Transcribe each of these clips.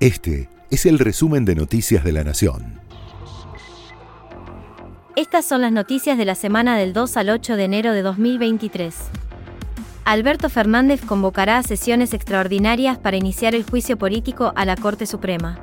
Este es el resumen de Noticias de la Nación. Estas son las noticias de la semana del 2 al 8 de enero de 2023. Alberto Fernández convocará sesiones extraordinarias para iniciar el juicio político a la Corte Suprema.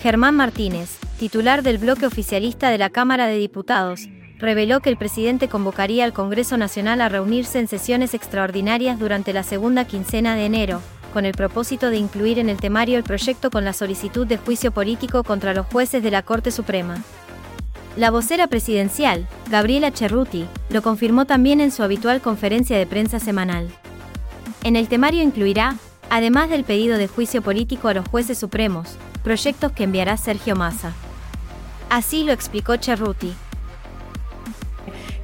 Germán Martínez, titular del bloque oficialista de la Cámara de Diputados, reveló que el presidente convocaría al Congreso Nacional a reunirse en sesiones extraordinarias durante la segunda quincena de enero, con el propósito de incluir en el temario el proyecto con la solicitud de juicio político contra los jueces de la Corte Suprema. La vocera presidencial, Gabriela Cerruti, lo confirmó también en su habitual conferencia de prensa semanal. En el temario incluirá, además del pedido de juicio político a los jueces supremos, proyectos que enviará Sergio Massa. Así lo explicó Cerruti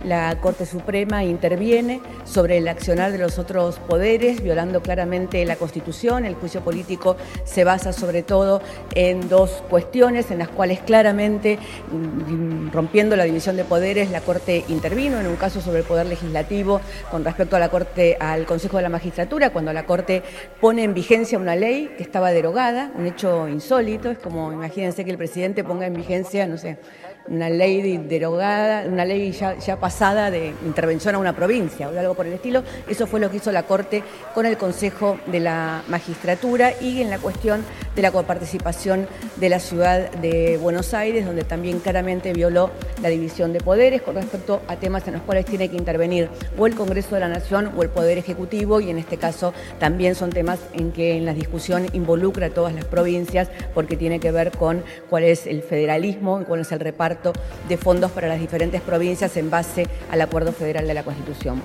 la Corte Suprema interviene sobre el accionar de los otros poderes, violando claramente la Constitución. El juicio político se basa sobre todo en dos cuestiones en las cuales claramente, mm, rompiendo la división de poderes, la Corte intervino en un caso sobre el poder legislativo con respecto a la Corte, al Consejo de la Magistratura, cuando la Corte pone en vigencia una ley que estaba derogada, un hecho insólito. Es como, imagínense que el presidente ponga en vigencia, no sé, una ley derogada, una ley ya, pasada de intervención a una provincia o algo por el estilo. Eso fue lo que hizo la Corte con el Consejo de la Magistratura y en la cuestión de la coparticipación de la ciudad de Buenos Aires, donde también claramente violó la división de poderes con respecto a temas en los cuales tiene que intervenir o el Congreso de la Nación o el Poder Ejecutivo y en este caso también son temas en que en la discusión involucra a todas las provincias porque tiene que ver con cuál es el federalismo, cuál es el reparto de fondos para las diferentes provincias en base al Acuerdo Federal de la Constitución.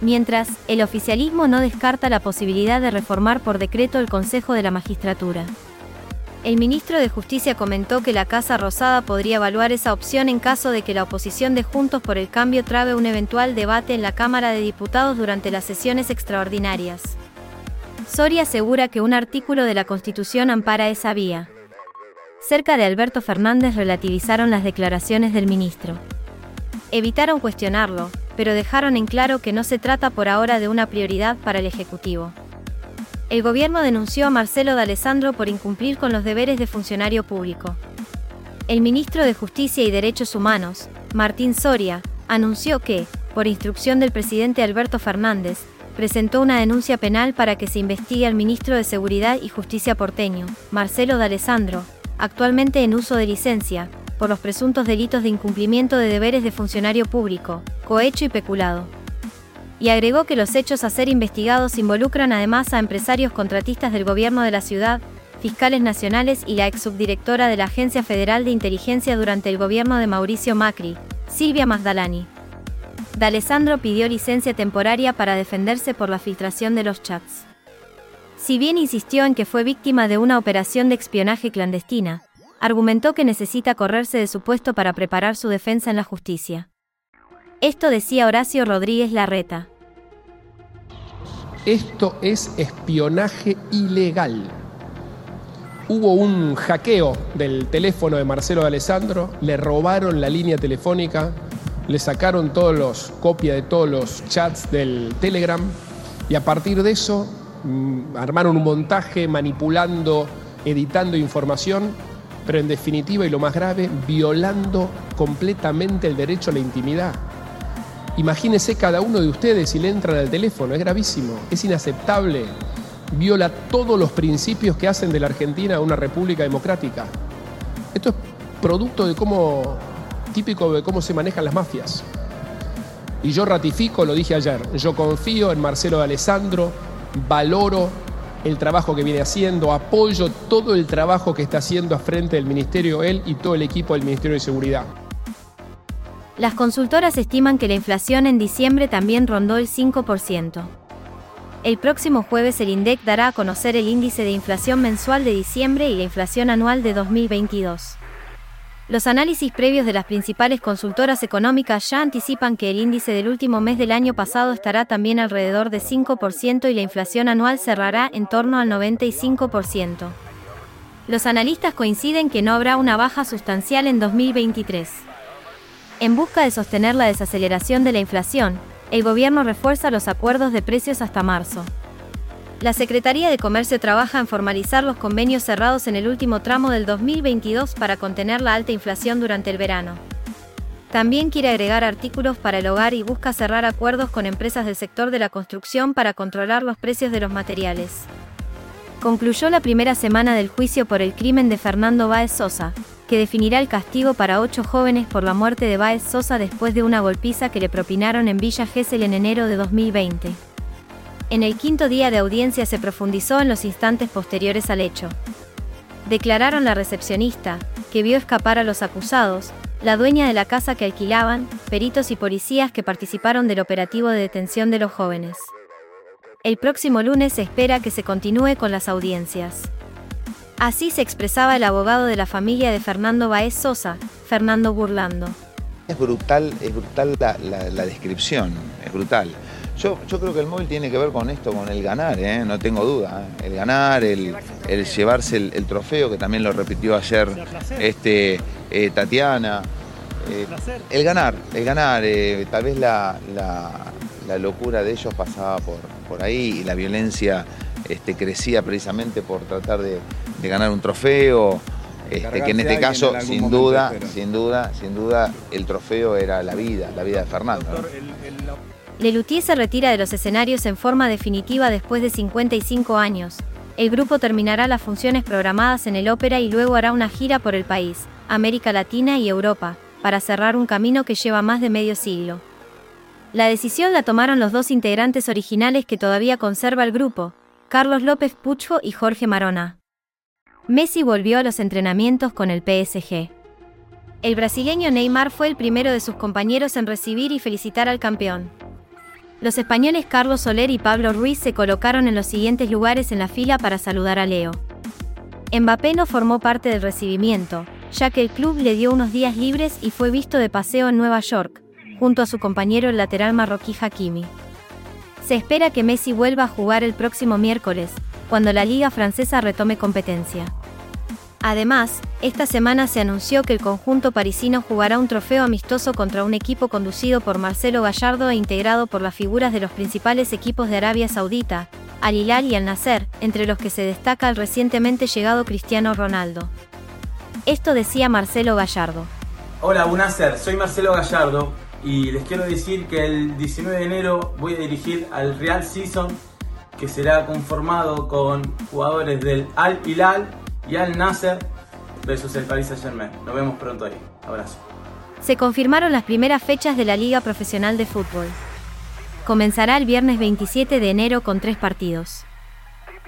Mientras, el oficialismo no descarta la posibilidad de reformar por decreto el Consejo de la Magistratura. El ministro de Justicia comentó que la Casa Rosada podría evaluar esa opción en caso de que la oposición de Juntos por el Cambio trabe un eventual debate en la Cámara de Diputados durante las sesiones extraordinarias. Soria asegura que un artículo de la Constitución ampara esa vía cerca de Alberto Fernández relativizaron las declaraciones del ministro. Evitaron cuestionarlo, pero dejaron en claro que no se trata por ahora de una prioridad para el Ejecutivo. El gobierno denunció a Marcelo D'Alessandro por incumplir con los deberes de funcionario público. El ministro de Justicia y Derechos Humanos, Martín Soria, anunció que, por instrucción del presidente Alberto Fernández, presentó una denuncia penal para que se investigue al ministro de Seguridad y Justicia porteño, Marcelo D'Alessandro, actualmente en uso de licencia, por los presuntos delitos de incumplimiento de deberes de funcionario público, cohecho y peculado. Y agregó que los hechos a ser investigados involucran además a empresarios contratistas del gobierno de la ciudad, fiscales nacionales y la ex subdirectora de la Agencia Federal de Inteligencia durante el gobierno de Mauricio Macri, Silvia Magdalani. D'Alessandro pidió licencia temporaria para defenderse por la filtración de los chats. Si bien insistió en que fue víctima de una operación de espionaje clandestina, argumentó que necesita correrse de su puesto para preparar su defensa en la justicia. Esto decía Horacio Rodríguez Larreta. Esto es espionaje ilegal. Hubo un hackeo del teléfono de Marcelo de Alessandro, le robaron la línea telefónica, le sacaron todos los copias de todos los chats del Telegram y a partir de eso armaron un montaje manipulando, editando información, pero en definitiva y lo más grave, violando completamente el derecho a la intimidad. Imagínese cada uno de ustedes si le entran al teléfono, es gravísimo, es inaceptable, viola todos los principios que hacen de la Argentina una república democrática. Esto es producto de cómo, típico de cómo se manejan las mafias. Y yo ratifico, lo dije ayer, yo confío en Marcelo de Alessandro, valoro el trabajo que viene haciendo, apoyo todo el trabajo que está haciendo a frente del Ministerio él y todo el equipo del Ministerio de Seguridad. Las consultoras estiman que la inflación en diciembre también rondó el 5%. El próximo jueves el INDEC dará a conocer el índice de inflación mensual de diciembre y la inflación anual de 2022. Los análisis previos de las principales consultoras económicas ya anticipan que el índice del último mes del año pasado estará también alrededor de 5% y la inflación anual cerrará en torno al 95%. Los analistas coinciden que no habrá una baja sustancial en 2023. En busca de sostener la desaceleración de la inflación, el gobierno refuerza los acuerdos de precios hasta marzo. La Secretaría de Comercio trabaja en formalizar los convenios cerrados en el último tramo del 2022 para contener la alta inflación durante el verano. También quiere agregar artículos para el hogar y busca cerrar acuerdos con empresas del sector de la construcción para controlar los precios de los materiales. Concluyó la primera semana del juicio por el crimen de Fernando Báez Sosa, que definirá el castigo para ocho jóvenes por la muerte de Báez Sosa después de una golpiza que le propinaron en Villa Gesell en enero de 2020. En el quinto día de audiencia se profundizó en los instantes posteriores al hecho. Declararon la recepcionista, que vio escapar a los acusados, la dueña de la casa que alquilaban, peritos y policías que participaron del operativo de detención de los jóvenes. El próximo lunes se espera que se continúe con las audiencias. Así se expresaba el abogado de la familia de Fernando Baez Sosa, Fernando Burlando. Es brutal, es brutal la, descripción, es brutal. Yo, yo, creo que el móvil tiene que ver con esto, con el ganar, ¿eh? no tengo duda. ¿eh? El ganar, el, llevarse el, trofeo, que también lo repitió ayer este, eh, Tatiana. el ganar, el ganar, tal vez la, locura de ellos pasaba por, por ahí y la violencia este, crecía precisamente por tratar de, ganar un trofeo. Este, que en este caso, sin duda, sin duda, sin duda, el trofeo era la vida, la vida de Fernando. Lelutier se retira de los escenarios en forma definitiva después de 55 años. El grupo terminará las funciones programadas en el ópera y luego hará una gira por el país, América Latina y Europa, para cerrar un camino que lleva más de medio siglo. La decisión la tomaron los dos integrantes originales que todavía conserva el grupo, Carlos López Pucho y Jorge Marona. Messi volvió a los entrenamientos con el PSG. El brasileño Neymar fue el primero de sus compañeros en recibir y felicitar al campeón. Los españoles Carlos Soler y Pablo Ruiz se colocaron en los siguientes lugares en la fila para saludar a Leo. Mbappé no formó parte del recibimiento, ya que el club le dio unos días libres y fue visto de paseo en Nueva York, junto a su compañero el lateral marroquí Hakimi. Se espera que Messi vuelva a jugar el próximo miércoles, cuando la liga francesa retome competencia. Además, esta semana se anunció que el conjunto parisino jugará un trofeo amistoso contra un equipo conducido por Marcelo Gallardo e integrado por las figuras de los principales equipos de Arabia Saudita, Al Hilal y Al Nasser, entre los que se destaca el recientemente llegado Cristiano Ronaldo. Esto decía Marcelo Gallardo. Hola, Nasser, soy Marcelo Gallardo y les quiero decir que el 19 de enero voy a dirigir al Real Season, que será conformado con jugadores del Al Hilal y Al Nasser versus el Paris Saint Germain. Nos vemos pronto ahí. Abrazo. Se confirmaron las primeras fechas de la Liga Profesional de Fútbol. Comenzará el viernes 27 de enero con tres partidos.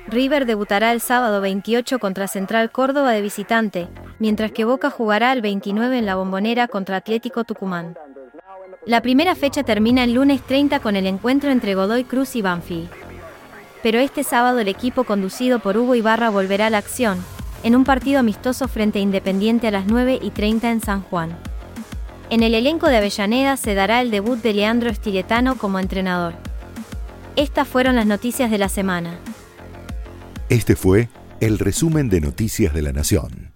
River debutará el sábado 28 contra Central Córdoba de visitante, mientras que Boca jugará el 29 en la Bombonera contra Atlético Tucumán. La primera fecha termina el lunes 30 con el encuentro entre Godoy Cruz y Banfield. Pero este sábado el equipo conducido por Hugo Ibarra volverá a la acción, en un partido amistoso frente a Independiente a las 9 y 30 en San Juan. En el elenco de Avellaneda se dará el debut de Leandro Estiletano como entrenador. Estas fueron las noticias de la semana. Este fue el resumen de Noticias de la Nación.